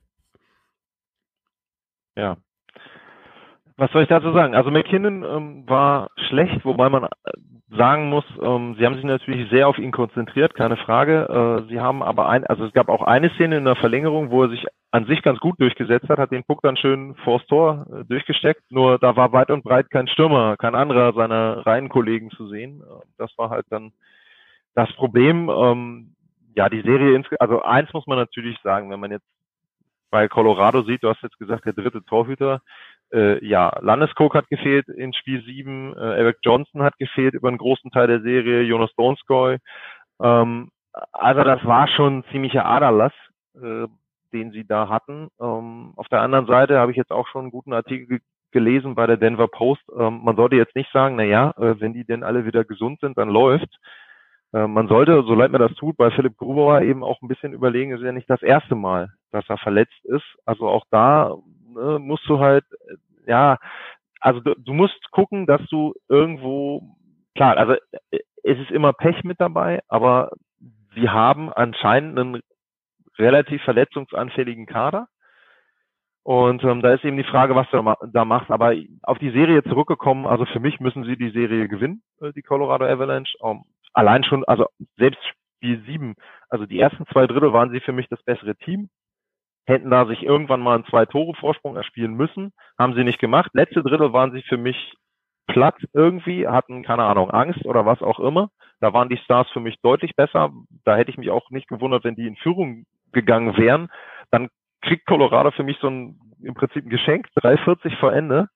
Ja, was soll ich dazu sagen? Also McKinnon ähm, war schlecht, wobei man äh, sagen muss, ähm, sie haben sich natürlich sehr auf ihn konzentriert, keine Frage. Äh, sie haben aber ein, also es gab auch eine Szene in der Verlängerung, wo er sich an sich ganz gut durchgesetzt hat, hat den Puck dann schön vors Tor äh, durchgesteckt. Nur da war weit und breit kein Stürmer, kein anderer seiner Reihenkollegen zu sehen. Äh, das war halt dann das Problem. Ähm, ja, die Serie insgesamt, also eins muss man natürlich sagen, wenn man jetzt bei Colorado sieht, du hast jetzt gesagt, der dritte Torhüter, äh, ja, Landeskog hat gefehlt in Spiel 7, äh, Eric Johnson hat gefehlt über einen großen Teil der Serie, Jonas Donskoy. Ähm, also das war schon ziemlicher Aderlass, äh, den sie da hatten. Ähm, auf der anderen Seite habe ich jetzt auch schon einen guten Artikel gelesen bei der Denver Post. Ähm, man sollte jetzt nicht sagen, na ja, äh, wenn die denn alle wieder gesund sind, dann läuft. Äh, man sollte, so leid mir das tut, bei Philipp Gruber eben auch ein bisschen überlegen, es ist ja nicht das erste Mal, dass er verletzt ist. Also auch da ne, musst du halt, ja, also du, du musst gucken, dass du irgendwo, klar, also äh, es ist immer Pech mit dabei, aber sie haben anscheinend einen relativ verletzungsanfälligen Kader. Und ähm, da ist eben die Frage, was du da machst. Aber auf die Serie zurückgekommen, also für mich müssen sie die Serie gewinnen, äh, die Colorado Avalanche. Um, allein schon, also selbst Spiel 7, also die ersten zwei Drittel waren sie für mich das bessere Team hätten da sich irgendwann mal einen Zwei-Tore-Vorsprung erspielen müssen. Haben sie nicht gemacht. Letzte Drittel waren sie für mich platt irgendwie, hatten, keine Ahnung, Angst oder was auch immer. Da waren die Stars für mich deutlich besser. Da hätte ich mich auch nicht gewundert, wenn die in Führung gegangen wären. Dann kriegt Colorado für mich so ein, im Prinzip ein Geschenk, 3,40 vor Ende.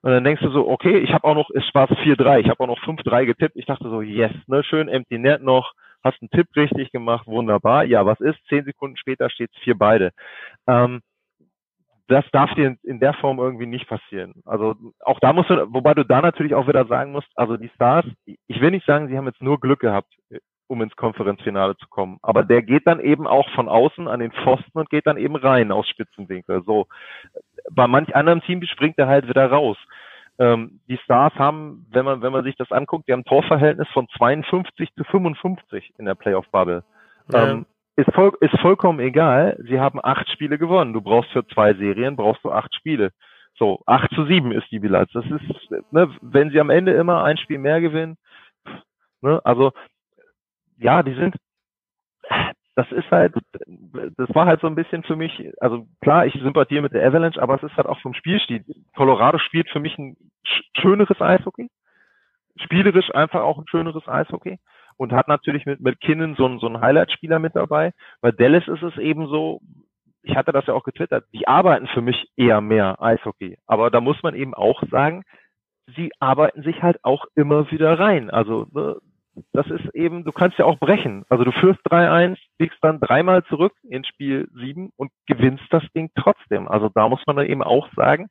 Und dann denkst du so, okay, ich habe auch noch, es war 4-3, ich habe auch noch 5-3 getippt. Ich dachte so, yes, ne, schön Empty Net noch, hast einen Tipp richtig gemacht, wunderbar. Ja, was ist? Zehn Sekunden später steht es vier beide. Ähm, das darf dir in der Form irgendwie nicht passieren. Also auch da musst du, wobei du da natürlich auch wieder sagen musst, also die Stars, ich will nicht sagen, sie haben jetzt nur Glück gehabt, um ins Konferenzfinale zu kommen, aber der geht dann eben auch von außen an den Pfosten und geht dann eben rein aus Spitzenwinkel. So bei manch anderem Team springt er halt wieder raus. Ähm, die Stars haben, wenn man, wenn man sich das anguckt, die haben ein Torverhältnis von 52 zu 55 in der Playoff-Bubble. Ja. Ähm, ist, voll, ist vollkommen egal. Sie haben acht Spiele gewonnen. Du brauchst für zwei Serien, brauchst du acht Spiele. So, 8 zu 7 ist die Bilanz. Das ist, ne, wenn sie am Ende immer ein Spiel mehr gewinnen, ne, also ja, die sind, das ist halt, das war halt so ein bisschen für mich, also klar, ich sympathiere mit der Avalanche, aber es ist halt auch vom Spielstil. Colorado spielt für mich ein schöneres Eishockey, spielerisch einfach auch ein schöneres Eishockey und hat natürlich mit McKinnon so, einen so einen Highlight-Spieler mit dabei. Bei Dallas ist es eben so, ich hatte das ja auch getwittert, die arbeiten für mich eher mehr Eishockey. Aber da muss man eben auch sagen, sie arbeiten sich halt auch immer wieder rein. Also ne, das ist eben, du kannst ja auch brechen. Also du führst 3-1, liegst dann dreimal zurück in Spiel 7 und gewinnst das Ding trotzdem. Also da muss man dann eben auch sagen,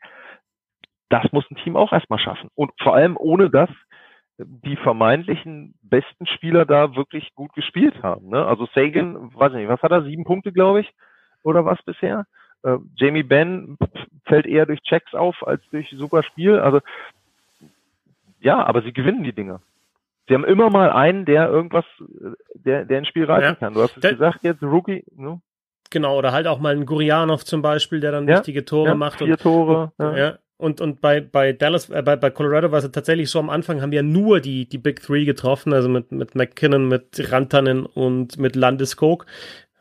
das muss ein Team auch erstmal schaffen. Und vor allem ohne dass die vermeintlichen besten Spieler da wirklich gut gespielt haben. Ne? Also Sagan, weiß nicht, was hat er, sieben Punkte, glaube ich, oder was bisher? Äh, Jamie Benn fällt eher durch Checks auf als durch super Spiel. Also ja, aber sie gewinnen die Dinge. Sie haben immer mal einen, der irgendwas, der, der ein Spiel reißen ja. kann. Du hast es der, gesagt jetzt, Rookie. Ne? Genau, oder halt auch mal ein Gurianov zum Beispiel, der dann ja, wichtige Tore ja, macht. Vier und, Tore. Und, ja. Und, und bei, bei Dallas, äh, bei, bei Colorado war es tatsächlich so, am Anfang haben wir nur die, die Big Three getroffen, also mit, mit McKinnon, mit Rantanen und mit Landeskog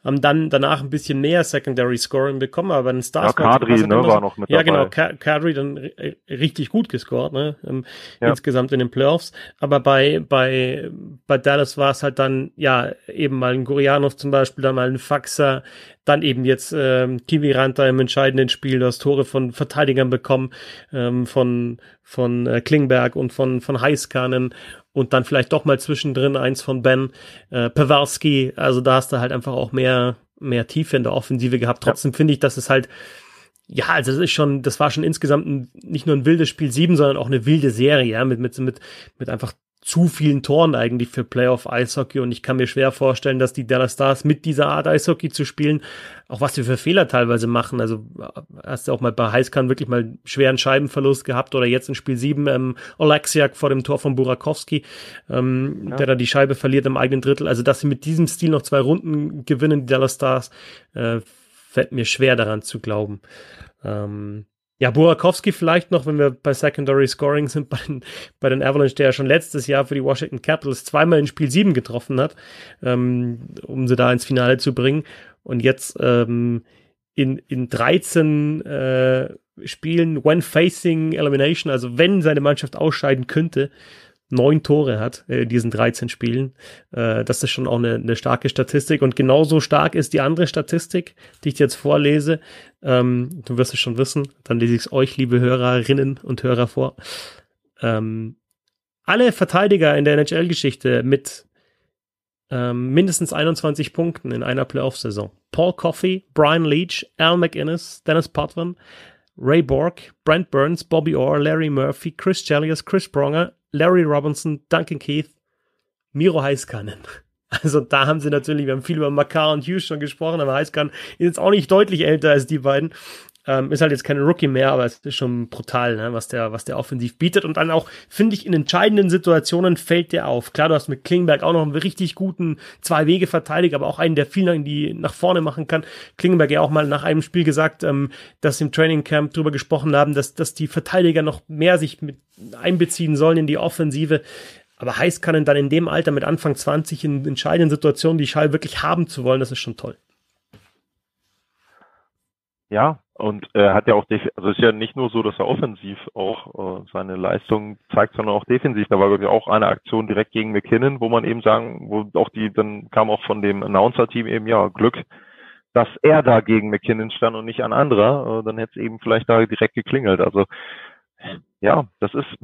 haben dann danach ein bisschen mehr Secondary Scoring bekommen, aber bei den Stars ja, Kadri, ne, war noch mit Ja, genau, dabei. genau, Kadri dann richtig gut gescored, ne, ähm, ja. insgesamt in den Playoffs, aber bei, bei, bei Dallas war es halt dann, ja, eben mal ein Gurianov zum Beispiel, dann mal ein Faxer, dann eben jetzt ähm, Kiwi Ranta im entscheidenden Spiel, das Tore von Verteidigern bekommen, ähm, von, von äh, Klingberg und von, von Heiskanen und dann vielleicht doch mal zwischendrin eins von Ben äh, Pawarski. Also da hast du halt einfach auch mehr, mehr Tiefe in der Offensive gehabt. Trotzdem ja. finde ich, dass es halt, ja, also das ist schon, das war schon insgesamt ein, nicht nur ein wildes Spiel 7, sondern auch eine wilde Serie, ja, mit, mit, mit, mit einfach zu vielen Toren eigentlich für Playoff Eishockey und ich kann mir schwer vorstellen, dass die Dallas Stars mit dieser Art Eishockey zu spielen, auch was sie für Fehler teilweise machen. Also hast du auch mal bei Heißkan wirklich mal schweren Scheibenverlust gehabt oder jetzt in Spiel 7 ähm, Oleksiak vor dem Tor von Burakowski, ähm, ja. der da die Scheibe verliert im eigenen Drittel. Also dass sie mit diesem Stil noch zwei Runden gewinnen, die Dallas Stars, äh, fällt mir schwer daran zu glauben. Ähm, ja, Burakowski vielleicht noch, wenn wir bei Secondary Scoring sind, bei den, bei den Avalanche, der ja schon letztes Jahr für die Washington Capitals zweimal in Spiel 7 getroffen hat, ähm, um sie da ins Finale zu bringen. Und jetzt ähm, in, in 13 äh, Spielen, when facing elimination, also wenn seine Mannschaft ausscheiden könnte, neun Tore hat äh, in diesen 13 Spielen. Äh, das ist schon auch eine, eine starke Statistik. Und genauso stark ist die andere Statistik, die ich jetzt vorlese. Ähm, du wirst es schon wissen. Dann lese ich es euch, liebe Hörerinnen und Hörer, vor. Ähm, alle Verteidiger in der NHL-Geschichte mit ähm, mindestens 21 Punkten in einer Playoff-Saison. Paul Coffey, Brian Leach, Al McInnes, Dennis Potvin, Ray Borg, Brent Burns, Bobby Orr, Larry Murphy, Chris Chelios, Chris Pronger, Larry Robinson, Duncan Keith, Miro Heiskanen. Also da haben sie natürlich, wir haben viel über Makar und Hughes schon gesprochen, aber Heiskanen ist jetzt auch nicht deutlich älter als die beiden. Ähm, ist halt jetzt kein Rookie mehr, aber es ist schon brutal, ne, was der, was der offensiv bietet. Und dann auch, finde ich, in entscheidenden Situationen fällt der auf. Klar, du hast mit Klingberg auch noch einen richtig guten Zwei-Wege-Verteidiger, aber auch einen, der viel in die, nach vorne machen kann. Klingberg ja auch mal nach einem Spiel gesagt, ähm, dass sie im Training Camp drüber gesprochen haben, dass, dass die Verteidiger noch mehr sich mit einbeziehen sollen in die Offensive. Aber heiß kann dann in dem Alter mit Anfang 20 in entscheidenden Situationen die Schall wirklich haben zu wollen, das ist schon toll. Ja, und er hat ja auch, also es ist ja nicht nur so, dass er offensiv auch äh, seine Leistung zeigt, sondern auch defensiv. Da war wirklich auch eine Aktion direkt gegen McKinnon, wo man eben sagen, wo auch die, dann kam auch von dem Announcer-Team eben, ja, Glück, dass er da gegen McKinnon stand und nicht ein anderer. Äh, dann hätte es eben vielleicht da direkt geklingelt. Also ja, das ist,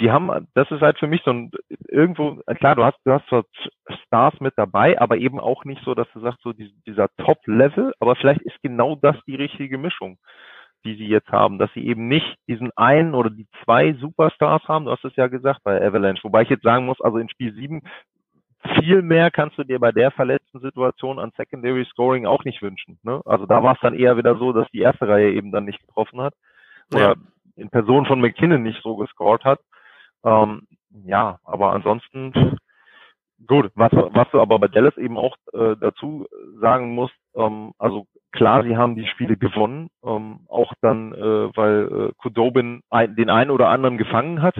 die haben, das ist halt für mich so ein irgendwo, klar, du hast, du hast zwar Stars mit dabei, aber eben auch nicht so, dass du sagst, so dieser Top-Level, aber vielleicht ist genau das die richtige Mischung, die sie jetzt haben, dass sie eben nicht diesen einen oder die zwei Superstars haben, du hast es ja gesagt bei Avalanche, wobei ich jetzt sagen muss, also in Spiel 7 viel mehr kannst du dir bei der verletzten Situation an Secondary Scoring auch nicht wünschen. Ne? Also da war es dann eher wieder so, dass die erste Reihe eben dann nicht getroffen hat. Oder ja. in Person von McKinnon nicht so gescored hat. Ähm, ja, aber ansonsten Gut, was, was du aber bei Dallas eben auch äh, dazu sagen musst, ähm, also klar, sie haben die Spiele gewonnen, ähm, auch dann, äh, weil äh, Kudobin ein, den einen oder anderen gefangen hat,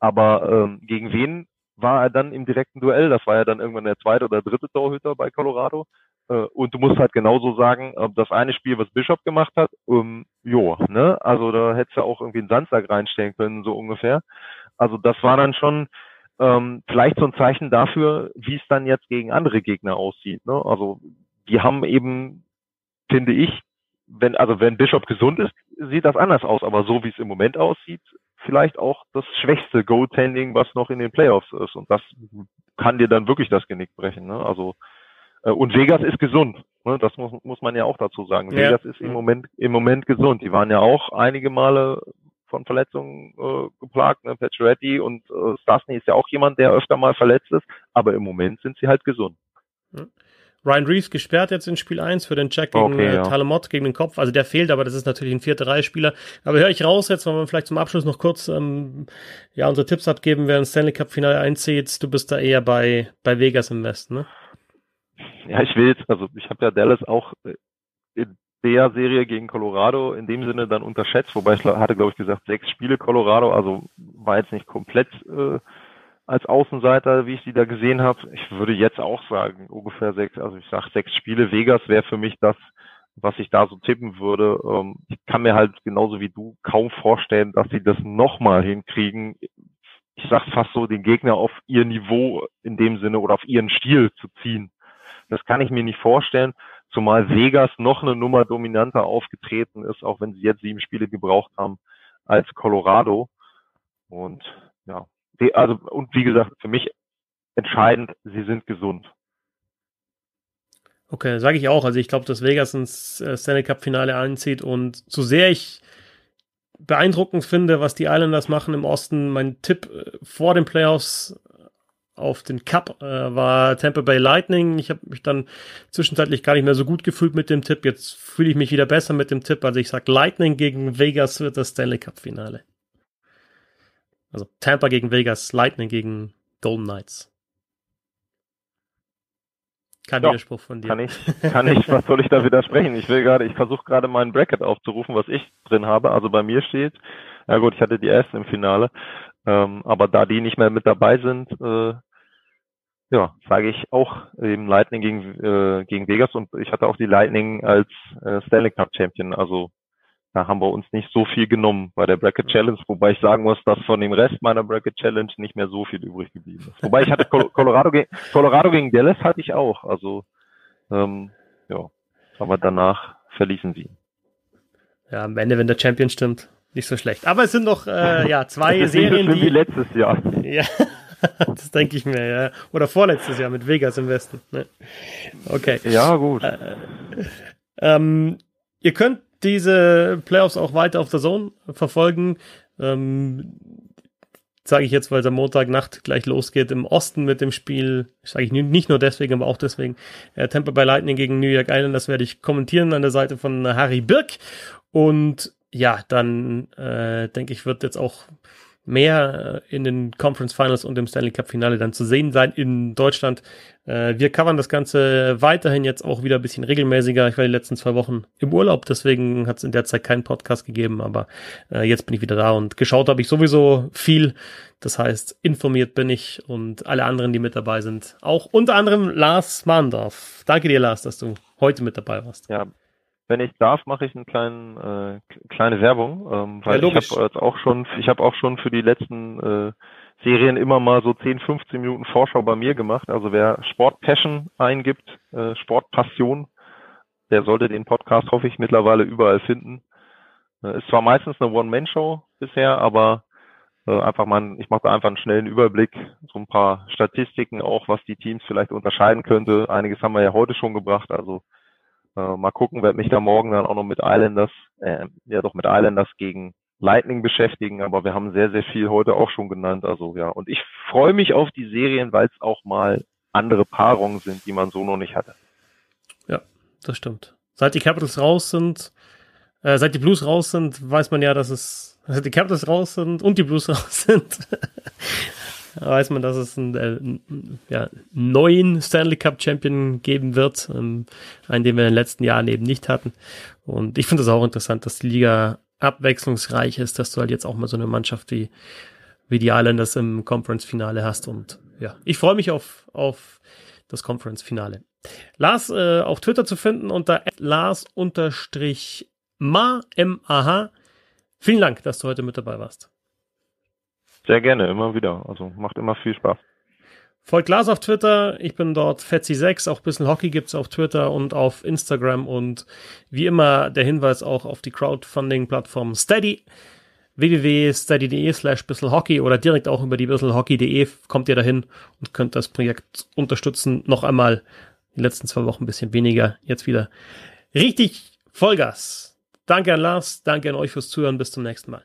aber ähm, gegen wen war er dann im direkten Duell? Das war ja dann irgendwann der zweite oder dritte Torhüter bei Colorado. Äh, und du musst halt genauso sagen, äh, das eine Spiel, was Bishop gemacht hat, ähm, jo, ne? Also da hättest du auch irgendwie einen Sandsack reinstellen können, so ungefähr. Also das war dann schon ähm, vielleicht so ein Zeichen dafür, wie es dann jetzt gegen andere Gegner aussieht. Ne? Also die haben eben, finde ich, wenn, also wenn Bishop gesund ist, sieht das anders aus, aber so wie es im Moment aussieht, vielleicht auch das schwächste Goaltending, was noch in den Playoffs ist. Und das kann dir dann wirklich das Genick brechen. Ne? Also äh, und Vegas ist gesund. Ne? Das muss, muss man ja auch dazu sagen. Ja. Vegas ist im Moment im Moment gesund. Die waren ja auch einige Male von Verletzungen äh, geplagt, ne? Pacioretty und äh, Stasny ist ja auch jemand, der öfter mal verletzt ist, aber im Moment sind sie halt gesund. Ryan Reeves gesperrt jetzt in Spiel 1 für den Check gegen okay, äh, ja. Talamot, gegen den Kopf. Also der fehlt, aber das ist natürlich ein vierter Reihe-Spieler. Aber höre ich raus jetzt, wenn wir vielleicht zum Abschluss noch kurz ähm, ja unsere Tipps abgeben, wer ins Stanley Cup Finale einzieht. Du bist da eher bei, bei Vegas im Westen, ne? Ja, ich will jetzt, also ich habe ja Dallas auch äh, in der Serie gegen Colorado in dem Sinne dann unterschätzt, wobei ich hatte, glaube ich, gesagt, sechs Spiele Colorado, also war jetzt nicht komplett äh, als Außenseiter, wie ich sie da gesehen habe. Ich würde jetzt auch sagen, ungefähr sechs, also ich sage sechs Spiele. Vegas wäre für mich das, was ich da so tippen würde. Ähm, ich kann mir halt genauso wie du kaum vorstellen, dass sie das nochmal hinkriegen. Ich sag fast so, den Gegner auf ihr Niveau in dem Sinne oder auf ihren Stil zu ziehen. Das kann ich mir nicht vorstellen, zumal Vegas noch eine Nummer dominanter aufgetreten ist, auch wenn sie jetzt sieben Spiele gebraucht haben als Colorado. Und ja, also, und wie gesagt, für mich entscheidend, sie sind gesund. Okay, sage ich auch. Also ich glaube, dass Vegas ins äh, Stanley Cup Finale einzieht und so sehr ich beeindruckend finde, was die Islanders machen im Osten, mein Tipp äh, vor den Playoffs auf den Cup äh, war Tampa Bay Lightning. Ich habe mich dann zwischenzeitlich gar nicht mehr so gut gefühlt mit dem Tipp. Jetzt fühle ich mich wieder besser mit dem Tipp. Also ich sage, Lightning gegen Vegas wird das Stanley Cup Finale. Also Tampa gegen Vegas, Lightning gegen Golden Knights. Kein ja, Widerspruch von dir. Kann ich, kann ich, was soll ich da widersprechen? Ich will gerade, ich versuche gerade meinen Bracket aufzurufen, was ich drin habe. Also bei mir steht, ja gut, ich hatte die ersten im Finale, ähm, aber da die nicht mehr mit dabei sind, äh, ja, sage ich auch eben Lightning gegen, äh, gegen Vegas und ich hatte auch die Lightning als äh, Stanley Cup Champion. Also da haben wir uns nicht so viel genommen bei der Bracket Challenge, wobei ich sagen muss, dass von dem Rest meiner Bracket Challenge nicht mehr so viel übrig geblieben ist. Wobei ich hatte Colorado, gegen, Colorado gegen Dallas hatte ich auch, also ähm, ja, aber danach verließen sie. Ja, am Ende, wenn der Champion stimmt, nicht so schlecht. Aber es sind noch äh, ja zwei Serien, die wie letztes Jahr. Ja, das denke ich mir, ja. Oder vorletztes Jahr mit Vegas im Westen. Ne? Okay. Ja, gut. Äh, ähm, ihr könnt diese Playoffs auch weiter auf der Zone verfolgen. Ähm, sage ich jetzt, weil es am Montagnacht gleich losgeht im Osten mit dem Spiel, sage ich nicht nur deswegen, aber auch deswegen, äh, Tampa Bay Lightning gegen New York Island, das werde ich kommentieren an der Seite von Harry Birk und ja, dann äh, denke ich, wird jetzt auch mehr äh, in den Conference Finals und im Stanley Cup Finale dann zu sehen sein in Deutschland. Äh, wir covern das Ganze weiterhin jetzt auch wieder ein bisschen regelmäßiger. Ich war die letzten zwei Wochen im Urlaub, deswegen hat es in der Zeit keinen Podcast gegeben, aber äh, jetzt bin ich wieder da und geschaut habe ich sowieso viel. Das heißt, informiert bin ich und alle anderen, die mit dabei sind, auch unter anderem Lars Mahndorf. Danke dir, Lars, dass du heute mit dabei warst. Ja, wenn ich darf, mache ich eine kleinen, äh, kleine Werbung, ähm, weil ja, ich habe jetzt auch schon, ich habe auch schon für die letzten äh, Serien immer mal so 10, 15 Minuten Vorschau bei mir gemacht. Also wer Sport Passion eingibt, äh, Sport Passion, der sollte den Podcast, hoffe ich, mittlerweile überall finden. Äh, ist zwar meistens eine One-Man-Show bisher, aber äh, einfach mal, ich mache da einfach einen schnellen Überblick, so ein paar Statistiken auch, was die Teams vielleicht unterscheiden könnte. Einiges haben wir ja heute schon gebracht, also äh, mal gucken, werde mich da morgen dann auch noch mit Islanders, äh, ja doch mit Islanders gegen Lightning beschäftigen, aber wir haben sehr, sehr viel heute auch schon genannt. Also ja, und ich freue mich auf die Serien, weil es auch mal andere Paarungen sind, die man so noch nicht hatte. Ja, das stimmt. Seit die Capitals raus sind, äh, seit die Blues raus sind, weiß man ja, dass es, seit die Capitals raus sind und die Blues raus sind, weiß man, dass es einen, äh, ja, neuen Stanley Cup Champion geben wird, ähm, einen, den wir in den letzten Jahren eben nicht hatten. Und ich finde es auch interessant, dass die Liga abwechslungsreich ist, dass du halt jetzt auch mal so eine Mannschaft wie, wie die Islanders im Conference-Finale hast. Und ja, ich freue mich auf, auf das Conference-Finale. Lars äh, auf Twitter zu finden unter Lars unterstrich ma, M-A-H. Vielen Dank, dass du heute mit dabei warst. Sehr gerne, immer wieder. Also macht immer viel Spaß. Folgt Lars auf Twitter, ich bin dort Fetzi6, auch ein bisschen Hockey gibt's auf Twitter und auf Instagram und wie immer der Hinweis auch auf die Crowdfunding-Plattform Steady www.steady.de slash bisselhockey oder direkt auch über die bisselhockey.de kommt ihr dahin und könnt das Projekt unterstützen. Noch einmal die letzten zwei Wochen ein bisschen weniger, jetzt wieder richtig Vollgas. Danke an Lars, danke an euch fürs Zuhören, bis zum nächsten Mal.